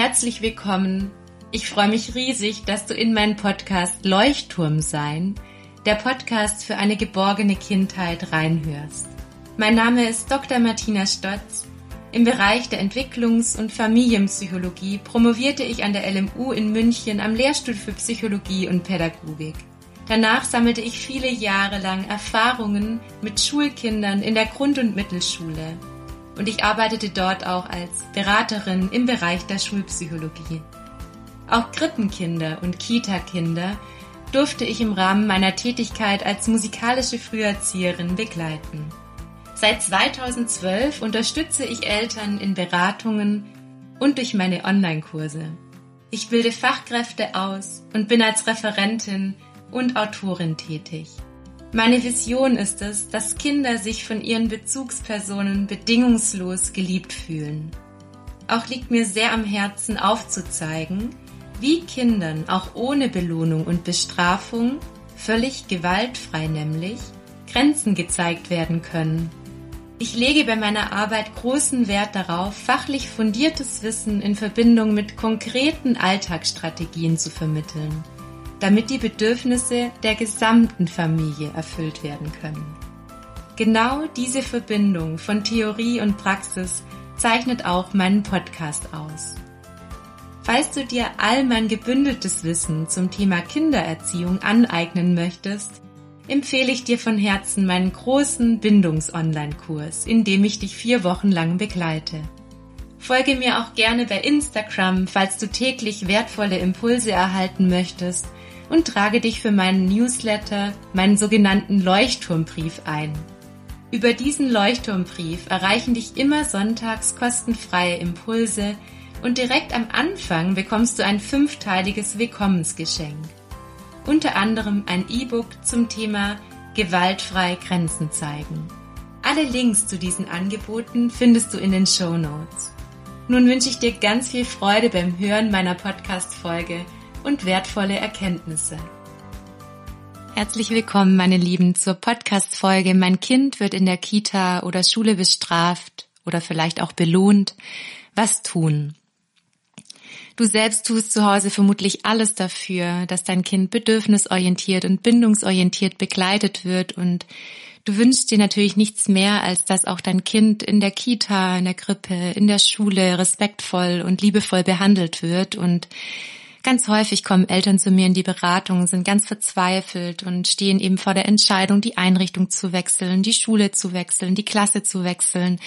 herzlich willkommen. Ich freue mich riesig, dass du in meinen Podcast Leuchtturm sein, der Podcast für eine geborgene Kindheit reinhörst. Mein Name ist Dr. Martina Stotz. Im Bereich der Entwicklungs- und Familienpsychologie promovierte ich an der LMU in München am Lehrstuhl für Psychologie und Pädagogik. Danach sammelte ich viele Jahre lang Erfahrungen mit Schulkindern in der Grund- und Mittelschule und ich arbeitete dort auch als Beraterin im Bereich der Schulpsychologie. Auch Krippenkinder und Kita-Kinder durfte ich im Rahmen meiner Tätigkeit als musikalische Früherzieherin begleiten. Seit 2012 unterstütze ich Eltern in Beratungen und durch meine Online-Kurse. Ich bilde Fachkräfte aus und bin als Referentin und Autorin tätig. Meine Vision ist es, dass Kinder sich von ihren Bezugspersonen bedingungslos geliebt fühlen. Auch liegt mir sehr am Herzen aufzuzeigen, wie Kindern auch ohne Belohnung und Bestrafung, völlig gewaltfrei nämlich, Grenzen gezeigt werden können. Ich lege bei meiner Arbeit großen Wert darauf, fachlich fundiertes Wissen in Verbindung mit konkreten Alltagsstrategien zu vermitteln damit die Bedürfnisse der gesamten Familie erfüllt werden können. Genau diese Verbindung von Theorie und Praxis zeichnet auch meinen Podcast aus. Falls du dir all mein gebündeltes Wissen zum Thema Kindererziehung aneignen möchtest, empfehle ich dir von Herzen meinen großen Bindungs-Online-Kurs, in dem ich dich vier Wochen lang begleite. Folge mir auch gerne bei Instagram, falls du täglich wertvolle Impulse erhalten möchtest und trage dich für meinen Newsletter, meinen sogenannten Leuchtturmbrief ein. Über diesen Leuchtturmbrief erreichen dich immer sonntags kostenfreie Impulse und direkt am Anfang bekommst du ein fünfteiliges Willkommensgeschenk. Unter anderem ein E-Book zum Thema Gewaltfrei Grenzen zeigen. Alle Links zu diesen Angeboten findest du in den Show Notes. Nun wünsche ich dir ganz viel Freude beim Hören meiner Podcast-Folge und wertvolle Erkenntnisse. Herzlich willkommen, meine Lieben, zur Podcast-Folge Mein Kind wird in der Kita oder Schule bestraft oder vielleicht auch belohnt. Was tun? Du selbst tust zu Hause vermutlich alles dafür, dass dein Kind bedürfnisorientiert und bindungsorientiert begleitet wird und du wünschst dir natürlich nichts mehr, als dass auch dein Kind in der Kita, in der Krippe, in der Schule respektvoll und liebevoll behandelt wird und Ganz häufig kommen Eltern zu mir in die Beratung, sind ganz verzweifelt und stehen eben vor der Entscheidung, die Einrichtung zu wechseln, die Schule zu wechseln, die Klasse zu wechseln,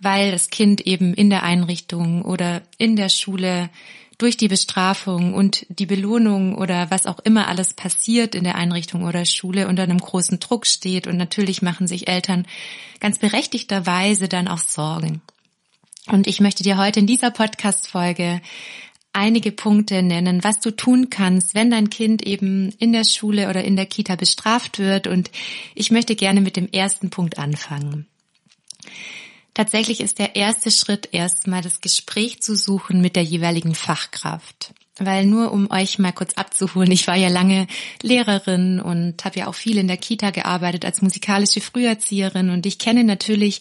weil das Kind eben in der Einrichtung oder in der Schule durch die Bestrafung und die Belohnung oder was auch immer alles passiert in der Einrichtung oder Schule unter einem großen Druck steht. Und natürlich machen sich Eltern ganz berechtigterweise dann auch Sorgen. Und ich möchte dir heute in dieser Podcast-Folge einige Punkte nennen, was du tun kannst, wenn dein Kind eben in der Schule oder in der Kita bestraft wird. Und ich möchte gerne mit dem ersten Punkt anfangen. Tatsächlich ist der erste Schritt erstmal das Gespräch zu suchen mit der jeweiligen Fachkraft. Weil nur um euch mal kurz abzuholen, ich war ja lange Lehrerin und habe ja auch viel in der Kita gearbeitet als musikalische Früherzieherin und ich kenne natürlich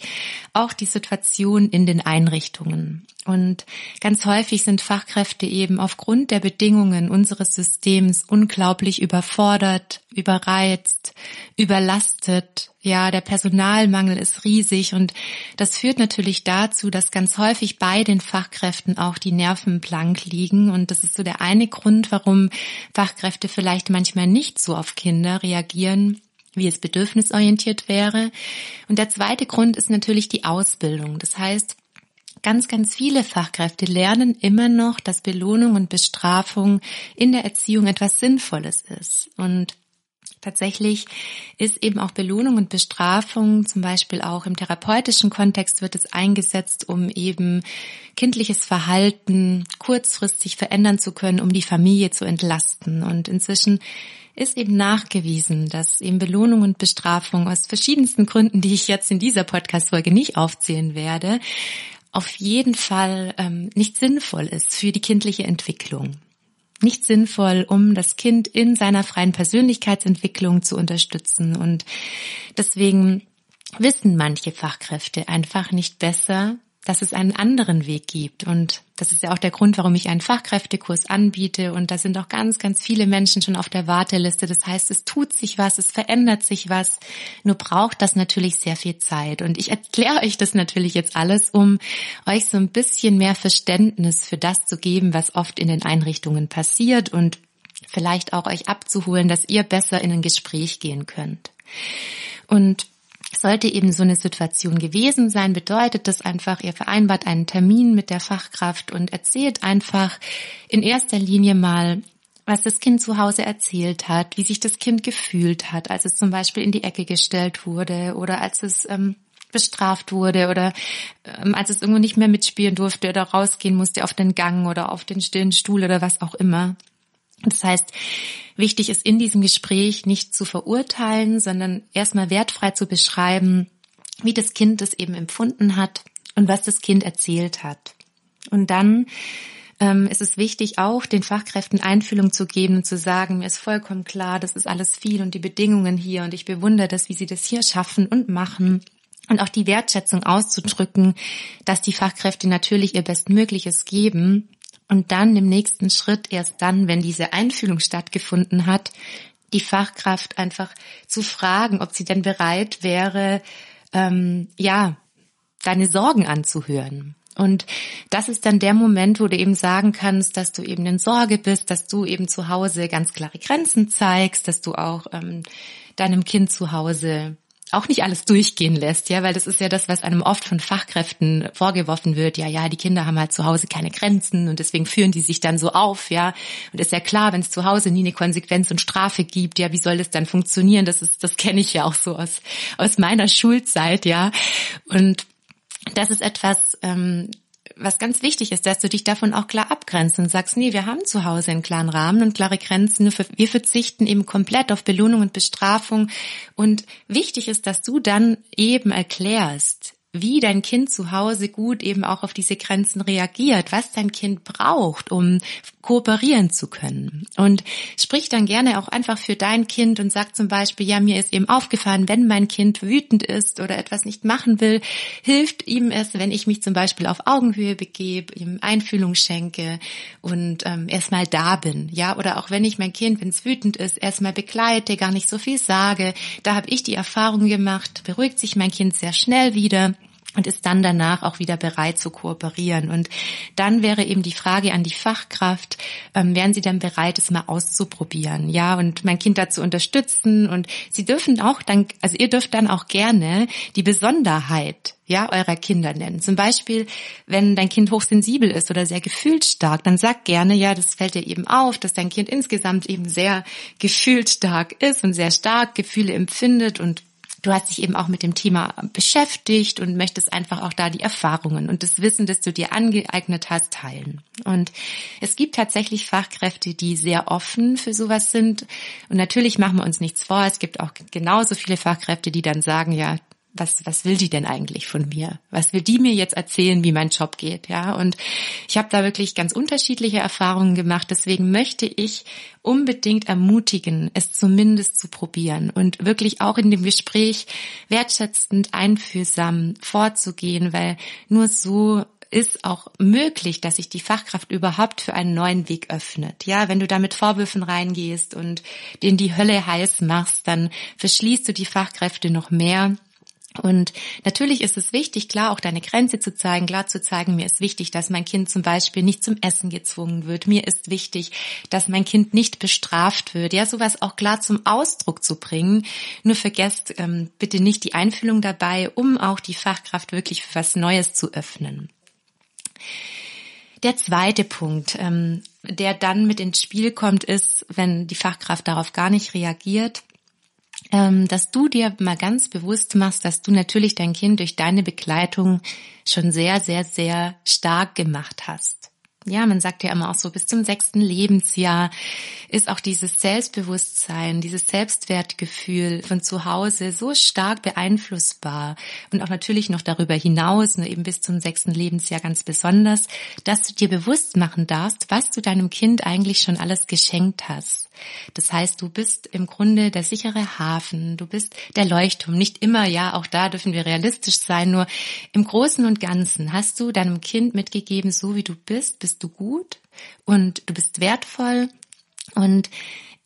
auch die Situation in den Einrichtungen. Und ganz häufig sind Fachkräfte eben aufgrund der Bedingungen unseres Systems unglaublich überfordert, überreizt, überlastet. Ja, der Personalmangel ist riesig und das führt natürlich dazu, dass ganz häufig bei den Fachkräften auch die Nerven blank liegen und das ist so der eine Grund, warum Fachkräfte vielleicht manchmal nicht so auf Kinder reagieren, wie es bedürfnisorientiert wäre. Und der zweite Grund ist natürlich die Ausbildung. Das heißt, ganz, ganz viele Fachkräfte lernen immer noch, dass Belohnung und Bestrafung in der Erziehung etwas Sinnvolles ist. Und Tatsächlich ist eben auch Belohnung und Bestrafung, zum Beispiel auch im therapeutischen Kontext wird es eingesetzt, um eben kindliches Verhalten kurzfristig verändern zu können, um die Familie zu entlasten. Und inzwischen ist eben nachgewiesen, dass eben Belohnung und Bestrafung aus verschiedensten Gründen, die ich jetzt in dieser Podcast-Folge nicht aufzählen werde, auf jeden Fall ähm, nicht sinnvoll ist für die kindliche Entwicklung. Nicht sinnvoll, um das Kind in seiner freien Persönlichkeitsentwicklung zu unterstützen. Und deswegen wissen manche Fachkräfte einfach nicht besser, dass es einen anderen Weg gibt. Und das ist ja auch der Grund, warum ich einen Fachkräftekurs anbiete. Und da sind auch ganz, ganz viele Menschen schon auf der Warteliste. Das heißt, es tut sich was, es verändert sich was. Nur braucht das natürlich sehr viel Zeit. Und ich erkläre euch das natürlich jetzt alles, um euch so ein bisschen mehr Verständnis für das zu geben, was oft in den Einrichtungen passiert und vielleicht auch euch abzuholen, dass ihr besser in ein Gespräch gehen könnt. Und sollte eben so eine Situation gewesen sein, bedeutet das einfach, ihr vereinbart einen Termin mit der Fachkraft und erzählt einfach in erster Linie mal, was das Kind zu Hause erzählt hat, wie sich das Kind gefühlt hat, als es zum Beispiel in die Ecke gestellt wurde oder als es ähm, bestraft wurde oder ähm, als es irgendwo nicht mehr mitspielen durfte oder rausgehen musste auf den Gang oder auf den stillen Stuhl oder was auch immer. Das heißt, wichtig ist in diesem Gespräch nicht zu verurteilen, sondern erstmal wertfrei zu beschreiben, wie das Kind es eben empfunden hat und was das Kind erzählt hat. Und dann ähm, ist es wichtig, auch den Fachkräften Einfühlung zu geben und zu sagen, mir ist vollkommen klar, das ist alles viel und die Bedingungen hier und ich bewundere das, wie sie das hier schaffen und machen. Und auch die Wertschätzung auszudrücken, dass die Fachkräfte natürlich ihr Bestmögliches geben und dann im nächsten Schritt, erst dann, wenn diese Einfühlung stattgefunden hat, die Fachkraft einfach zu fragen, ob sie denn bereit wäre, ähm, ja, deine Sorgen anzuhören. Und das ist dann der Moment, wo du eben sagen kannst, dass du eben in Sorge bist, dass du eben zu Hause ganz klare Grenzen zeigst, dass du auch ähm, deinem Kind zu Hause auch nicht alles durchgehen lässt, ja, weil das ist ja das, was einem oft von Fachkräften vorgeworfen wird. Ja, ja, die Kinder haben halt zu Hause keine Grenzen und deswegen führen die sich dann so auf, ja. Und ist ja klar, wenn es zu Hause nie eine Konsequenz und Strafe gibt, ja, wie soll das dann funktionieren? Das ist, das kenne ich ja auch so aus aus meiner Schulzeit, ja. Und das ist etwas, ähm, was ganz wichtig ist, dass du dich davon auch klar abgrenzt und sagst, nee, wir haben zu Hause einen klaren Rahmen und klare Grenzen. Wir verzichten eben komplett auf Belohnung und Bestrafung. Und wichtig ist, dass du dann eben erklärst, wie dein Kind zu Hause gut eben auch auf diese Grenzen reagiert, was dein Kind braucht, um kooperieren zu können. Und sprich dann gerne auch einfach für dein Kind und sag zum Beispiel, ja, mir ist eben aufgefallen, wenn mein Kind wütend ist oder etwas nicht machen will, hilft ihm es, wenn ich mich zum Beispiel auf Augenhöhe begebe, ihm Einfühlung schenke und ähm, erstmal da bin. Ja, oder auch wenn ich mein Kind, wenn es wütend ist, erstmal begleite, gar nicht so viel sage. Da habe ich die Erfahrung gemacht, beruhigt sich mein Kind sehr schnell wieder und ist dann danach auch wieder bereit zu kooperieren. Und dann wäre eben die Frage an die Fachkraft, ähm, wären Sie dann bereit, es mal auszuprobieren, ja, und mein Kind dazu unterstützen. Und Sie dürfen auch dann, also ihr dürft dann auch gerne die Besonderheit ja, eurer Kinder nennen. Zum Beispiel, wenn dein Kind hochsensibel ist oder sehr gefühlsstark, dann sag gerne, ja, das fällt dir eben auf, dass dein Kind insgesamt eben sehr gefühlsstark ist und sehr stark Gefühle empfindet und du hast dich eben auch mit dem Thema beschäftigt und möchtest einfach auch da die Erfahrungen und das Wissen, das du dir angeeignet hast, teilen. Und es gibt tatsächlich Fachkräfte, die sehr offen für sowas sind. Und natürlich machen wir uns nichts vor. Es gibt auch genauso viele Fachkräfte, die dann sagen, ja, was, was will die denn eigentlich von mir? Was will die mir jetzt erzählen, wie mein Job geht? Ja, und ich habe da wirklich ganz unterschiedliche Erfahrungen gemacht. Deswegen möchte ich unbedingt ermutigen, es zumindest zu probieren und wirklich auch in dem Gespräch wertschätzend, einfühlsam vorzugehen, weil nur so ist auch möglich, dass sich die Fachkraft überhaupt für einen neuen Weg öffnet. Ja, wenn du da mit Vorwürfen reingehst und den die Hölle heiß machst, dann verschließt du die Fachkräfte noch mehr und natürlich ist es wichtig, klar auch deine Grenze zu zeigen, klar zu zeigen, mir ist wichtig, dass mein Kind zum Beispiel nicht zum Essen gezwungen wird. Mir ist wichtig, dass mein Kind nicht bestraft wird. Ja, sowas auch klar zum Ausdruck zu bringen. Nur vergesst ähm, bitte nicht die Einfühlung dabei, um auch die Fachkraft wirklich für was Neues zu öffnen. Der zweite Punkt, ähm, der dann mit ins Spiel kommt, ist, wenn die Fachkraft darauf gar nicht reagiert, dass du dir mal ganz bewusst machst, dass du natürlich dein Kind durch deine Begleitung schon sehr, sehr, sehr stark gemacht hast. Ja, man sagt ja immer auch so, bis zum sechsten Lebensjahr ist auch dieses Selbstbewusstsein, dieses Selbstwertgefühl von zu Hause so stark beeinflussbar und auch natürlich noch darüber hinaus, nur eben bis zum sechsten Lebensjahr ganz besonders, dass du dir bewusst machen darfst, was du deinem Kind eigentlich schon alles geschenkt hast. Das heißt, du bist im Grunde der sichere Hafen, du bist der Leuchtturm. Nicht immer, ja, auch da dürfen wir realistisch sein, nur im Großen und Ganzen hast du deinem Kind mitgegeben, so wie du bist, bist du gut und du bist wertvoll und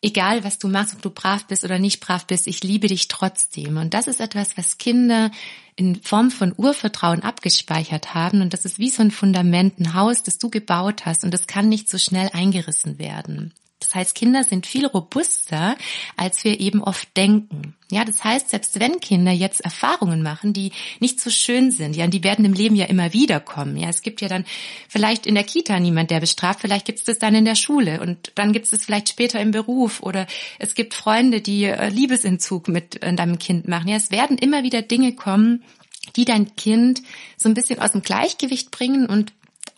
egal was du machst, ob du brav bist oder nicht brav bist, ich liebe dich trotzdem. Und das ist etwas, was Kinder in Form von Urvertrauen abgespeichert haben. Und das ist wie so ein Fundament, ein Haus, das du gebaut hast. Und das kann nicht so schnell eingerissen werden. Das heißt, Kinder sind viel robuster, als wir eben oft denken. Ja, das heißt, selbst wenn Kinder jetzt Erfahrungen machen, die nicht so schön sind, ja, und die werden im Leben ja immer wieder kommen. Ja, es gibt ja dann vielleicht in der Kita niemand, der bestraft, vielleicht gibt es das dann in der Schule und dann gibt es das vielleicht später im Beruf oder es gibt Freunde, die äh, Liebesentzug mit äh, deinem Kind machen. Ja, es werden immer wieder Dinge kommen, die dein Kind so ein bisschen aus dem Gleichgewicht bringen und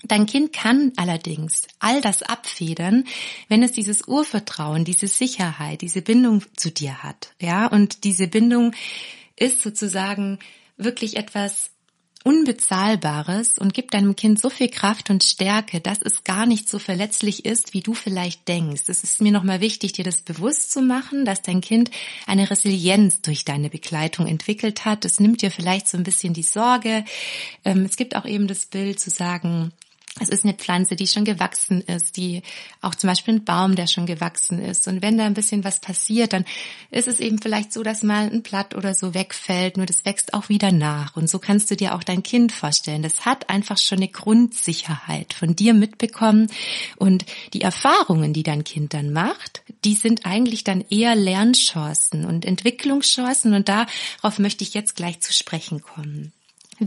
Dein Kind kann allerdings all das abfedern, wenn es dieses Urvertrauen, diese Sicherheit, diese Bindung zu dir hat. Ja, und diese Bindung ist sozusagen wirklich etwas Unbezahlbares und gibt deinem Kind so viel Kraft und Stärke, dass es gar nicht so verletzlich ist, wie du vielleicht denkst. Es ist mir nochmal wichtig, dir das bewusst zu machen, dass dein Kind eine Resilienz durch deine Begleitung entwickelt hat. Es nimmt dir vielleicht so ein bisschen die Sorge. Ähm, es gibt auch eben das Bild zu sagen, es ist eine Pflanze, die schon gewachsen ist, die auch zum Beispiel ein Baum, der schon gewachsen ist. Und wenn da ein bisschen was passiert, dann ist es eben vielleicht so, dass mal ein Blatt oder so wegfällt, nur das wächst auch wieder nach. Und so kannst du dir auch dein Kind vorstellen. Das hat einfach schon eine Grundsicherheit von dir mitbekommen. Und die Erfahrungen, die dein Kind dann macht, die sind eigentlich dann eher Lernchancen und Entwicklungschancen. Und darauf möchte ich jetzt gleich zu sprechen kommen.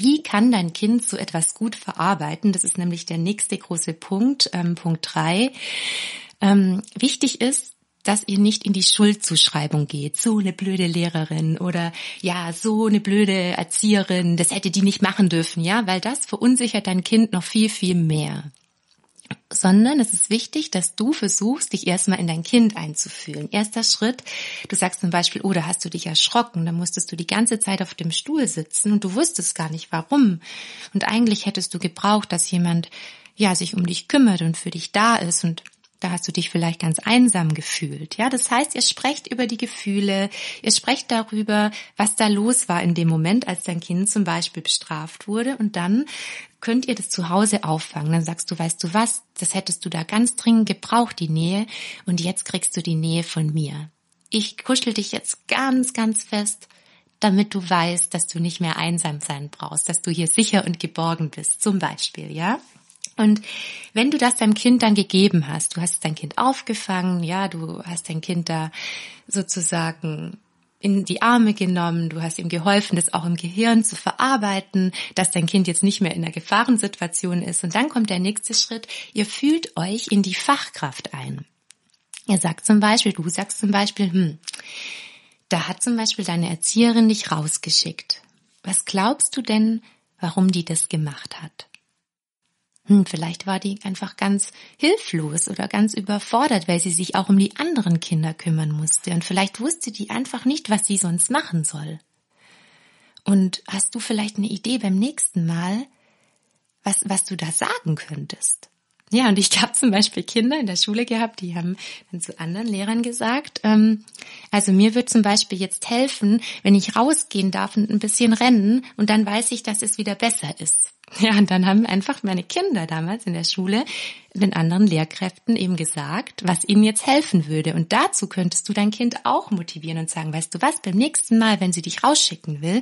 Wie kann dein Kind so etwas gut verarbeiten? Das ist nämlich der nächste große Punkt, ähm, Punkt drei. Ähm, wichtig ist, dass ihr nicht in die Schuldzuschreibung geht. So eine blöde Lehrerin oder ja, so eine blöde Erzieherin, das hätte die nicht machen dürfen, ja, weil das verunsichert dein Kind noch viel, viel mehr sondern es ist wichtig, dass du versuchst, dich erstmal in dein Kind einzufühlen. Erster Schritt, du sagst zum Beispiel, oh, da hast du dich erschrocken, da musstest du die ganze Zeit auf dem Stuhl sitzen und du wusstest gar nicht warum. Und eigentlich hättest du gebraucht, dass jemand ja sich um dich kümmert und für dich da ist und da hast du dich vielleicht ganz einsam gefühlt. Ja, das heißt, ihr sprecht über die Gefühle, ihr sprecht darüber, was da los war in dem Moment, als dein Kind zum Beispiel bestraft wurde und dann könnt ihr das zu Hause auffangen. Dann sagst du, weißt du was, das hättest du da ganz dringend gebraucht, die Nähe, und jetzt kriegst du die Nähe von mir. Ich kuschel dich jetzt ganz, ganz fest, damit du weißt, dass du nicht mehr einsam sein brauchst, dass du hier sicher und geborgen bist, zum Beispiel, ja? Und wenn du das deinem Kind dann gegeben hast, du hast dein Kind aufgefangen, ja, du hast dein Kind da sozusagen in die Arme genommen, du hast ihm geholfen, das auch im Gehirn zu verarbeiten, dass dein Kind jetzt nicht mehr in einer Gefahrensituation ist. Und dann kommt der nächste Schritt, ihr fühlt euch in die Fachkraft ein. Ihr sagt zum Beispiel, du sagst zum Beispiel, hm, da hat zum Beispiel deine Erzieherin dich rausgeschickt. Was glaubst du denn, warum die das gemacht hat? Hm, vielleicht war die einfach ganz hilflos oder ganz überfordert, weil sie sich auch um die anderen Kinder kümmern musste. Und vielleicht wusste die einfach nicht, was sie sonst machen soll. Und hast du vielleicht eine Idee beim nächsten Mal, was, was du da sagen könntest? Ja, und ich habe zum Beispiel Kinder in der Schule gehabt, die haben dann zu anderen Lehrern gesagt, ähm, also mir wird zum Beispiel jetzt helfen, wenn ich rausgehen darf und ein bisschen rennen und dann weiß ich, dass es wieder besser ist. Ja, und dann haben einfach meine Kinder damals in der Schule den anderen Lehrkräften eben gesagt, was ihnen jetzt helfen würde. Und dazu könntest du dein Kind auch motivieren und sagen, weißt du was, beim nächsten Mal, wenn sie dich rausschicken will,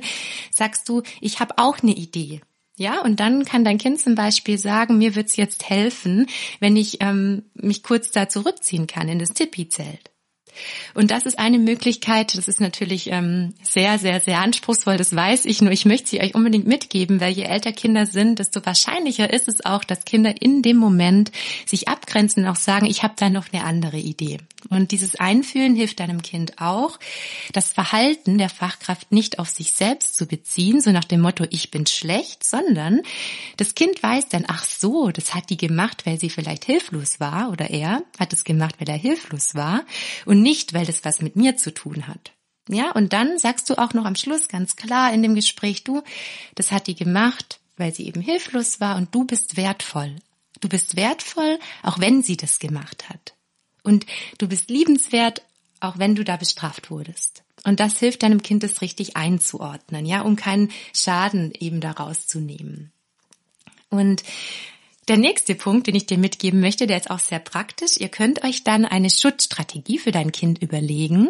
sagst du, ich habe auch eine Idee. Ja, und dann kann dein Kind zum Beispiel sagen, mir wird's jetzt helfen, wenn ich ähm, mich kurz da zurückziehen kann in das Tipi-Zelt. Und das ist eine Möglichkeit, das ist natürlich ähm, sehr, sehr, sehr anspruchsvoll, das weiß ich, nur ich möchte sie euch unbedingt mitgeben, weil je älter Kinder sind, desto wahrscheinlicher ist es auch, dass Kinder in dem Moment sich abgrenzen und auch sagen, ich habe da noch eine andere Idee. Und dieses Einfühlen hilft deinem Kind auch, das Verhalten der Fachkraft nicht auf sich selbst zu beziehen, so nach dem Motto, ich bin schlecht, sondern das Kind weiß dann, ach so, das hat die gemacht, weil sie vielleicht hilflos war oder er hat es gemacht, weil er hilflos war und nicht, weil das was mit mir zu tun hat. Ja, und dann sagst du auch noch am Schluss ganz klar in dem Gespräch, du, das hat die gemacht, weil sie eben hilflos war und du bist wertvoll. Du bist wertvoll, auch wenn sie das gemacht hat. Und du bist liebenswert, auch wenn du da bestraft wurdest. Und das hilft deinem Kind, es richtig einzuordnen, ja, um keinen Schaden eben daraus zu nehmen. Und der nächste Punkt, den ich dir mitgeben möchte, der ist auch sehr praktisch. Ihr könnt euch dann eine Schutzstrategie für dein Kind überlegen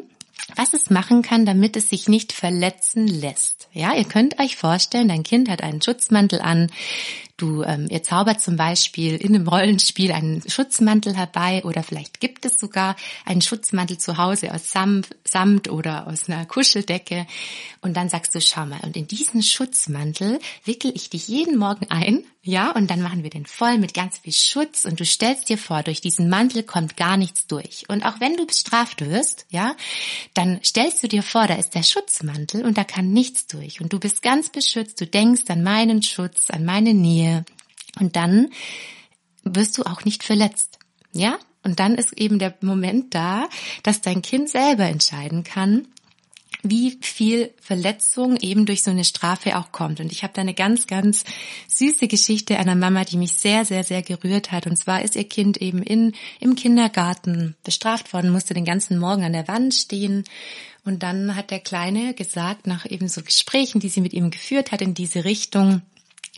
was es machen kann, damit es sich nicht verletzen lässt. Ja, ihr könnt euch vorstellen, dein Kind hat einen Schutzmantel an. Du, ähm, ihr zaubert zum Beispiel in einem Rollenspiel einen Schutzmantel herbei oder vielleicht gibt es sogar einen Schutzmantel zu Hause aus Samt, Samt oder aus einer Kuscheldecke. Und dann sagst du, schau mal, und in diesen Schutzmantel wickel ich dich jeden Morgen ein ja, und dann machen wir den voll mit ganz viel Schutz und du stellst dir vor, durch diesen Mantel kommt gar nichts durch. Und auch wenn du bestraft wirst, ja, dann stellst du dir vor, da ist der Schutzmantel und da kann nichts durch. Und du bist ganz beschützt, du denkst an meinen Schutz, an meine Nähe. Und dann wirst du auch nicht verletzt. Ja? Und dann ist eben der Moment da, dass dein Kind selber entscheiden kann, wie viel Verletzung eben durch so eine Strafe auch kommt. Und ich habe da eine ganz, ganz süße Geschichte einer Mama, die mich sehr, sehr, sehr gerührt hat. Und zwar ist ihr Kind eben in, im Kindergarten bestraft worden, musste den ganzen Morgen an der Wand stehen. Und dann hat der Kleine gesagt, nach eben so Gesprächen, die sie mit ihm geführt hat in diese Richtung,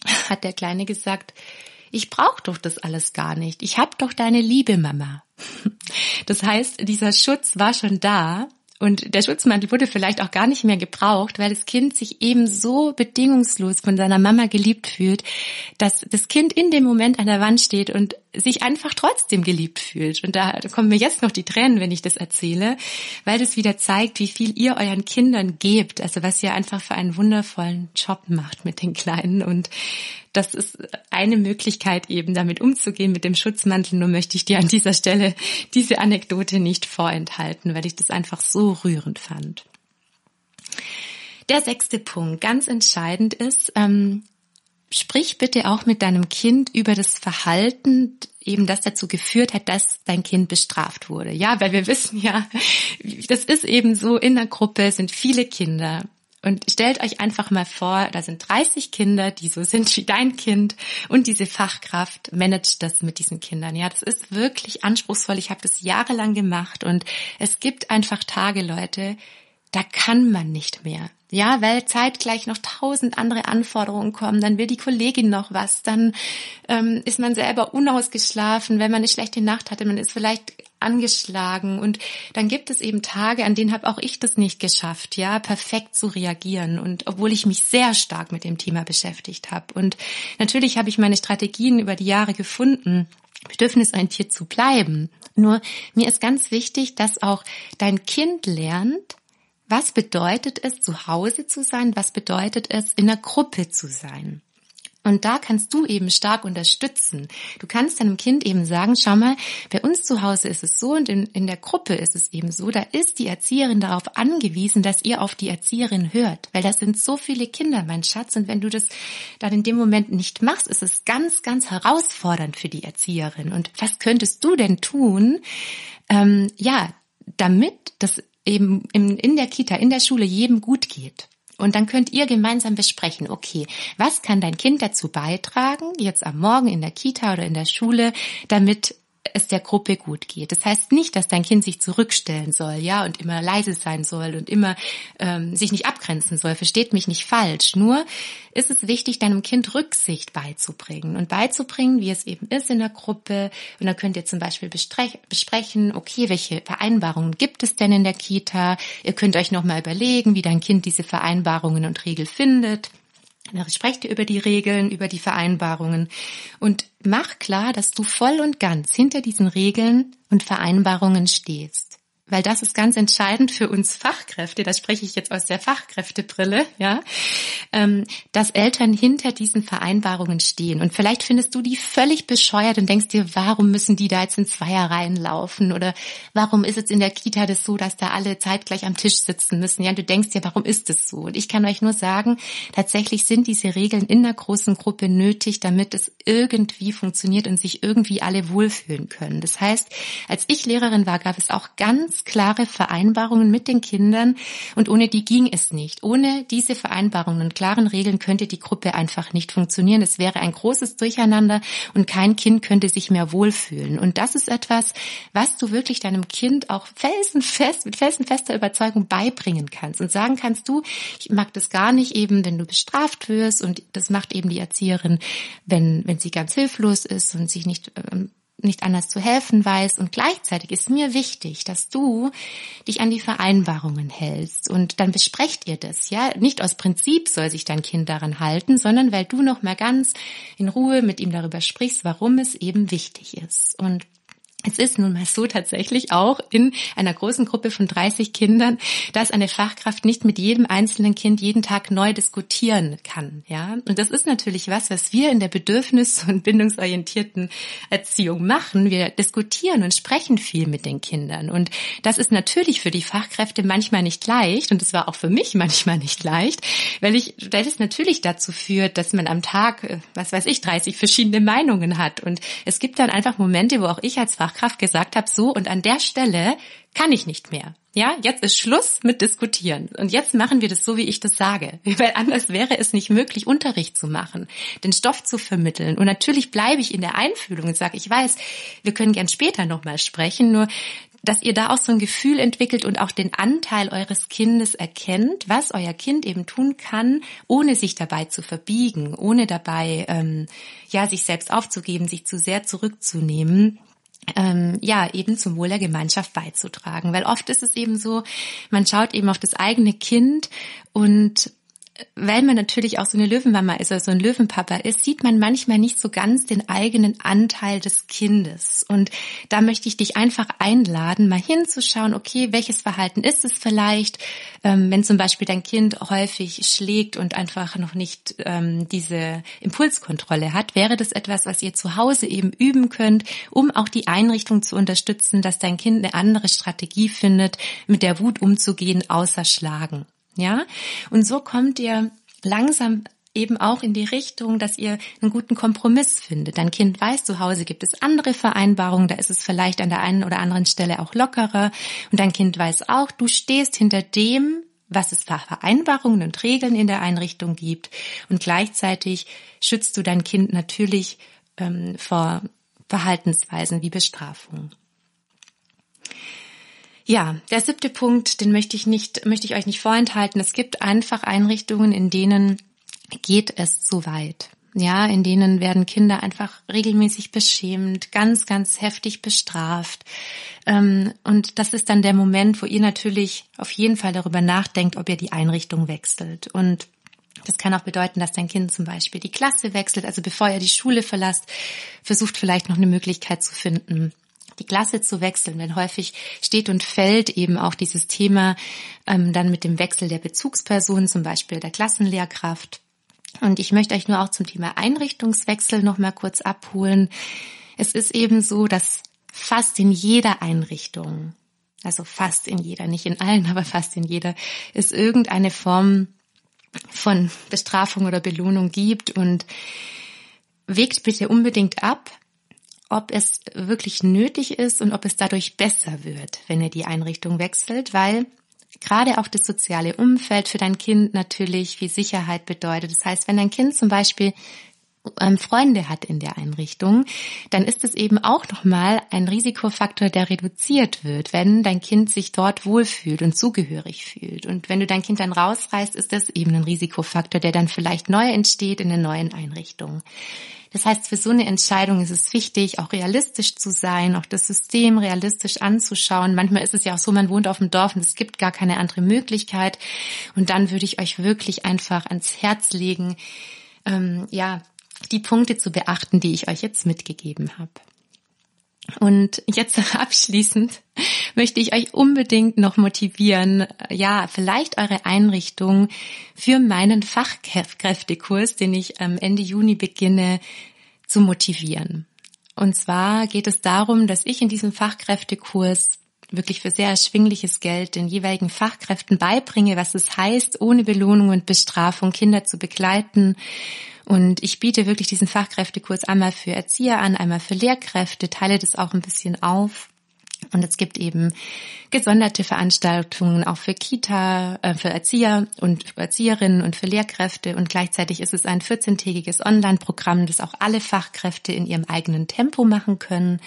hat der Kleine gesagt, ich brauche doch das alles gar nicht. Ich hab doch deine Liebe, Mama. Das heißt, dieser Schutz war schon da und der Schutzmantel wurde vielleicht auch gar nicht mehr gebraucht, weil das Kind sich eben so bedingungslos von seiner Mama geliebt fühlt, dass das Kind in dem Moment an der Wand steht und sich einfach trotzdem geliebt fühlt. Und da kommen mir jetzt noch die Tränen, wenn ich das erzähle, weil das wieder zeigt, wie viel ihr euren Kindern gebt. Also was ihr einfach für einen wundervollen Job macht mit den Kleinen. Und das ist eine Möglichkeit eben damit umzugehen mit dem Schutzmantel. Nur möchte ich dir an dieser Stelle diese Anekdote nicht vorenthalten, weil ich das einfach so rührend fand. Der sechste Punkt, ganz entscheidend ist, ähm, sprich bitte auch mit deinem Kind über das Verhalten, eben das dazu geführt hat, dass dein Kind bestraft wurde. Ja, weil wir wissen ja, das ist eben so, in der Gruppe sind viele Kinder. Und stellt euch einfach mal vor, da sind 30 Kinder, die so sind wie dein Kind und diese Fachkraft managt das mit diesen Kindern. Ja, das ist wirklich anspruchsvoll. Ich habe das jahrelang gemacht und es gibt einfach Tage, Leute, da kann man nicht mehr. Ja, weil zeitgleich noch tausend andere Anforderungen kommen, dann will die Kollegin noch was, dann ähm, ist man selber unausgeschlafen, wenn man eine schlechte Nacht hatte, man ist vielleicht angeschlagen. Und dann gibt es eben Tage, an denen habe auch ich das nicht geschafft, ja, perfekt zu reagieren. Und obwohl ich mich sehr stark mit dem Thema beschäftigt habe und natürlich habe ich meine Strategien über die Jahre gefunden, bedürfnisorientiert zu bleiben. Nur mir ist ganz wichtig, dass auch dein Kind lernt, was bedeutet es, zu Hause zu sein? Was bedeutet es, in einer Gruppe zu sein? Und da kannst du eben stark unterstützen. Du kannst deinem Kind eben sagen, schau mal, bei uns zu Hause ist es so und in, in der Gruppe ist es eben so, da ist die Erzieherin darauf angewiesen, dass ihr auf die Erzieherin hört. Weil das sind so viele Kinder, mein Schatz. Und wenn du das dann in dem Moment nicht machst, ist es ganz, ganz herausfordernd für die Erzieherin. Und was könntest du denn tun, ähm, ja, damit das eben in, in der Kita, in der Schule jedem gut geht. Und dann könnt ihr gemeinsam besprechen, okay, was kann dein Kind dazu beitragen, jetzt am Morgen in der Kita oder in der Schule, damit es der Gruppe gut geht. Das heißt nicht, dass dein Kind sich zurückstellen soll, ja, und immer leise sein soll und immer ähm, sich nicht abgrenzen soll. Versteht mich nicht falsch. Nur ist es wichtig, deinem Kind Rücksicht beizubringen und beizubringen, wie es eben ist in der Gruppe. Und dann könnt ihr zum Beispiel besprechen, okay, welche Vereinbarungen gibt es denn in der Kita? Ihr könnt euch nochmal überlegen, wie dein Kind diese Vereinbarungen und Regeln findet. Sprecht über die Regeln, über die Vereinbarungen und mach klar, dass du voll und ganz hinter diesen Regeln und Vereinbarungen stehst. Weil das ist ganz entscheidend für uns Fachkräfte, da spreche ich jetzt aus der Fachkräftebrille, ja, ähm, dass Eltern hinter diesen Vereinbarungen stehen. Und vielleicht findest du die völlig bescheuert und denkst dir, warum müssen die da jetzt in Zweierreihen laufen? Oder warum ist es in der Kita das so, dass da alle zeitgleich am Tisch sitzen müssen? Ja, und du denkst dir, warum ist es so? Und ich kann euch nur sagen, tatsächlich sind diese Regeln in der großen Gruppe nötig, damit es irgendwie funktioniert und sich irgendwie alle wohlfühlen können. Das heißt, als ich Lehrerin war, gab es auch ganz ganz klare Vereinbarungen mit den Kindern und ohne die ging es nicht. Ohne diese Vereinbarungen und klaren Regeln könnte die Gruppe einfach nicht funktionieren. Es wäre ein großes Durcheinander und kein Kind könnte sich mehr wohlfühlen. Und das ist etwas, was du wirklich deinem Kind auch felsenfest, mit felsenfester Überzeugung beibringen kannst und sagen kannst du, ich mag das gar nicht eben, wenn du bestraft wirst und das macht eben die Erzieherin, wenn, wenn sie ganz hilflos ist und sich nicht ähm, nicht anders zu helfen weiß. Und gleichzeitig ist mir wichtig, dass du dich an die Vereinbarungen hältst. Und dann besprecht ihr das, ja. Nicht aus Prinzip soll sich dein Kind daran halten, sondern weil du noch mal ganz in Ruhe mit ihm darüber sprichst, warum es eben wichtig ist. Und es ist nun mal so tatsächlich auch in einer großen Gruppe von 30 Kindern, dass eine Fachkraft nicht mit jedem einzelnen Kind jeden Tag neu diskutieren kann, ja. Und das ist natürlich was, was wir in der bedürfnis- und bindungsorientierten Erziehung machen. Wir diskutieren und sprechen viel mit den Kindern. Und das ist natürlich für die Fachkräfte manchmal nicht leicht. Und es war auch für mich manchmal nicht leicht, weil ich, weil es natürlich dazu führt, dass man am Tag, äh, was weiß ich, 30 verschiedene Meinungen hat. Und es gibt dann einfach Momente, wo auch ich als Fachkraft Fachkraft gesagt habe, so und an der Stelle kann ich nicht mehr. Ja, jetzt ist Schluss mit diskutieren. Und jetzt machen wir das so, wie ich das sage. Weil anders wäre es nicht möglich, Unterricht zu machen, den Stoff zu vermitteln. Und natürlich bleibe ich in der Einfühlung und sage, ich weiß, wir können gern später nochmal sprechen, nur dass ihr da auch so ein Gefühl entwickelt und auch den Anteil eures Kindes erkennt, was euer Kind eben tun kann, ohne sich dabei zu verbiegen, ohne dabei ähm, ja sich selbst aufzugeben, sich zu sehr zurückzunehmen ähm, ja, eben zum Wohl der Gemeinschaft beizutragen. Weil oft ist es eben so, man schaut eben auf das eigene Kind und weil man natürlich auch so eine Löwenmama ist oder so ein Löwenpapa ist, sieht man manchmal nicht so ganz den eigenen Anteil des Kindes. Und da möchte ich dich einfach einladen, mal hinzuschauen, okay, welches Verhalten ist es vielleicht, ähm, wenn zum Beispiel dein Kind häufig schlägt und einfach noch nicht ähm, diese Impulskontrolle hat, wäre das etwas, was ihr zu Hause eben üben könnt, um auch die Einrichtung zu unterstützen, dass dein Kind eine andere Strategie findet, mit der Wut umzugehen, außer Schlagen. Ja? Und so kommt ihr langsam eben auch in die Richtung, dass ihr einen guten Kompromiss findet. Dein Kind weiß, zu Hause gibt es andere Vereinbarungen, da ist es vielleicht an der einen oder anderen Stelle auch lockerer. Und dein Kind weiß auch, du stehst hinter dem, was es für Vereinbarungen und Regeln in der Einrichtung gibt. Und gleichzeitig schützt du dein Kind natürlich ähm, vor Verhaltensweisen wie Bestrafung. Ja, der siebte Punkt, den möchte ich nicht, möchte ich euch nicht vorenthalten. Es gibt einfach Einrichtungen, in denen geht es zu weit. Ja, in denen werden Kinder einfach regelmäßig beschämt, ganz, ganz heftig bestraft. Ähm, und das ist dann der Moment, wo ihr natürlich auf jeden Fall darüber nachdenkt, ob ihr die Einrichtung wechselt. Und das kann auch bedeuten, dass dein Kind zum Beispiel die Klasse wechselt. Also bevor ihr die Schule verlasst, versucht vielleicht noch eine Möglichkeit zu finden, die Klasse zu wechseln, denn häufig steht und fällt eben auch dieses Thema ähm, dann mit dem Wechsel der Bezugsperson, zum Beispiel der Klassenlehrkraft. Und ich möchte euch nur auch zum Thema Einrichtungswechsel noch mal kurz abholen. Es ist eben so, dass fast in jeder Einrichtung, also fast in jeder, nicht in allen, aber fast in jeder, es irgendeine Form von Bestrafung oder Belohnung gibt und wägt bitte unbedingt ab, ob es wirklich nötig ist und ob es dadurch besser wird, wenn er die Einrichtung wechselt, weil gerade auch das soziale Umfeld für dein Kind natürlich wie Sicherheit bedeutet. Das heißt, wenn dein Kind zum Beispiel ähm, Freunde hat in der Einrichtung, dann ist es eben auch nochmal ein Risikofaktor, der reduziert wird, wenn dein Kind sich dort wohlfühlt und zugehörig fühlt. Und wenn du dein Kind dann rausreißt, ist das eben ein Risikofaktor, der dann vielleicht neu entsteht in der neuen Einrichtung. Das heißt, für so eine Entscheidung ist es wichtig, auch realistisch zu sein, auch das System realistisch anzuschauen. Manchmal ist es ja auch so, man wohnt auf dem Dorf und es gibt gar keine andere Möglichkeit. Und dann würde ich euch wirklich einfach ans Herz legen, ähm, ja, die Punkte zu beachten, die ich euch jetzt mitgegeben habe. Und jetzt abschließend möchte ich euch unbedingt noch motivieren, ja, vielleicht eure Einrichtung für meinen Fachkräftekurs, den ich Ende Juni beginne, zu motivieren. Und zwar geht es darum, dass ich in diesem Fachkräftekurs wirklich für sehr erschwingliches Geld den jeweiligen Fachkräften beibringe, was es heißt, ohne Belohnung und Bestrafung Kinder zu begleiten. Und ich biete wirklich diesen Fachkräftekurs einmal für Erzieher an, einmal für Lehrkräfte, teile das auch ein bisschen auf und es gibt eben gesonderte Veranstaltungen auch für Kita, äh, für Erzieher und Erzieherinnen und für Lehrkräfte. Und gleichzeitig ist es ein 14-tägiges Online-Programm, das auch alle Fachkräfte in ihrem eigenen Tempo machen können.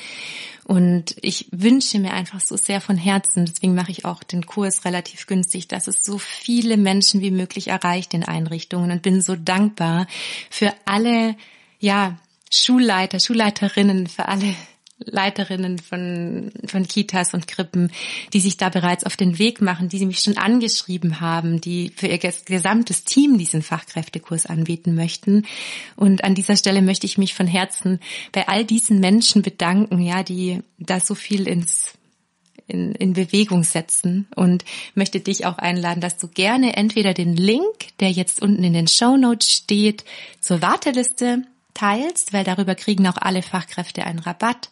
Und ich wünsche mir einfach so sehr von Herzen, deswegen mache ich auch den Kurs relativ günstig, dass es so viele Menschen wie möglich erreicht in Einrichtungen und bin so dankbar für alle, ja, Schulleiter, Schulleiterinnen, für alle Leiterinnen von, von Kitas und Krippen, die sich da bereits auf den Weg machen, die sie mich schon angeschrieben haben, die für ihr gesamtes Team diesen Fachkräftekurs anbieten möchten. Und an dieser Stelle möchte ich mich von Herzen bei all diesen Menschen bedanken, ja, die da so viel ins in, in Bewegung setzen und möchte dich auch einladen, dass du gerne entweder den Link, der jetzt unten in den Show Notes steht, zur Warteliste teilst, weil darüber kriegen auch alle Fachkräfte einen Rabatt.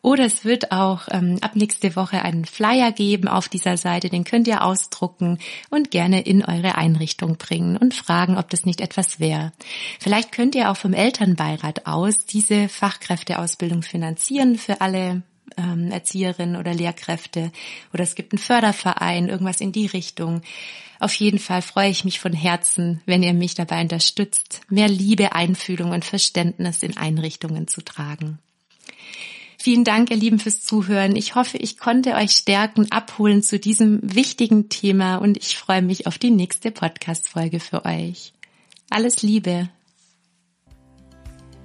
Oder es wird auch ähm, ab nächste Woche einen Flyer geben auf dieser Seite, den könnt ihr ausdrucken und gerne in eure Einrichtung bringen und fragen, ob das nicht etwas wäre. Vielleicht könnt ihr auch vom Elternbeirat aus diese Fachkräfteausbildung finanzieren für alle ähm, Erzieherinnen oder Lehrkräfte. Oder es gibt einen Förderverein, irgendwas in die Richtung. Auf jeden Fall freue ich mich von Herzen, wenn ihr mich dabei unterstützt, mehr Liebe, Einfühlung und Verständnis in Einrichtungen zu tragen. Vielen Dank, ihr Lieben, fürs Zuhören. Ich hoffe, ich konnte euch stärken, abholen zu diesem wichtigen Thema und ich freue mich auf die nächste Podcast-Folge für euch. Alles Liebe.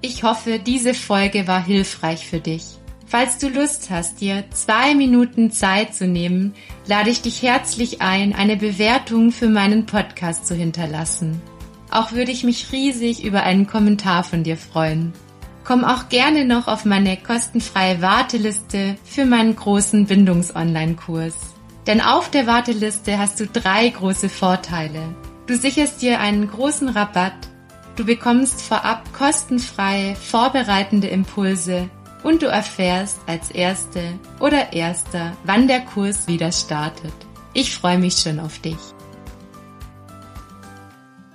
Ich hoffe, diese Folge war hilfreich für dich. Falls du Lust hast, dir zwei Minuten Zeit zu nehmen, lade ich dich herzlich ein, eine Bewertung für meinen Podcast zu hinterlassen. Auch würde ich mich riesig über einen Kommentar von dir freuen. Komm auch gerne noch auf meine kostenfreie Warteliste für meinen großen Bindungs-Online-Kurs. Denn auf der Warteliste hast du drei große Vorteile. Du sicherst dir einen großen Rabatt, du bekommst vorab kostenfreie vorbereitende Impulse und du erfährst als Erste oder Erster, wann der Kurs wieder startet. Ich freue mich schon auf dich.